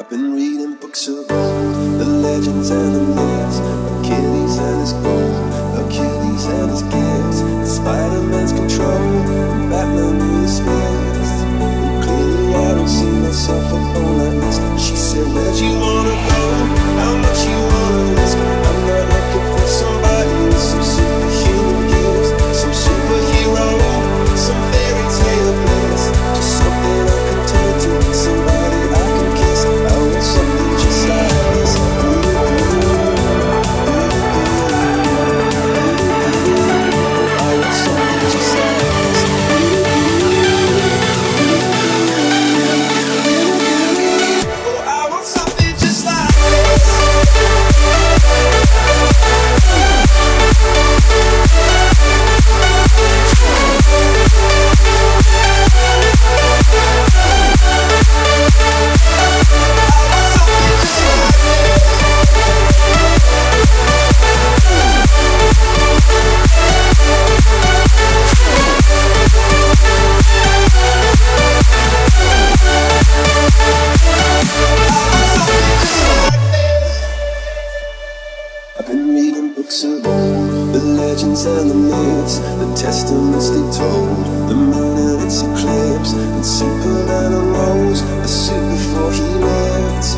I've been reading books of old, the legends and the the myths, the testaments they told, the moon and its eclipse, and Superman arose, a suit before he left.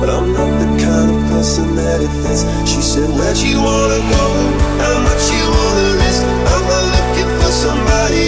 But I'm not the kind of person that it fits. She said, Where'd you wanna go? How much you wanna risk? I'm not looking for somebody.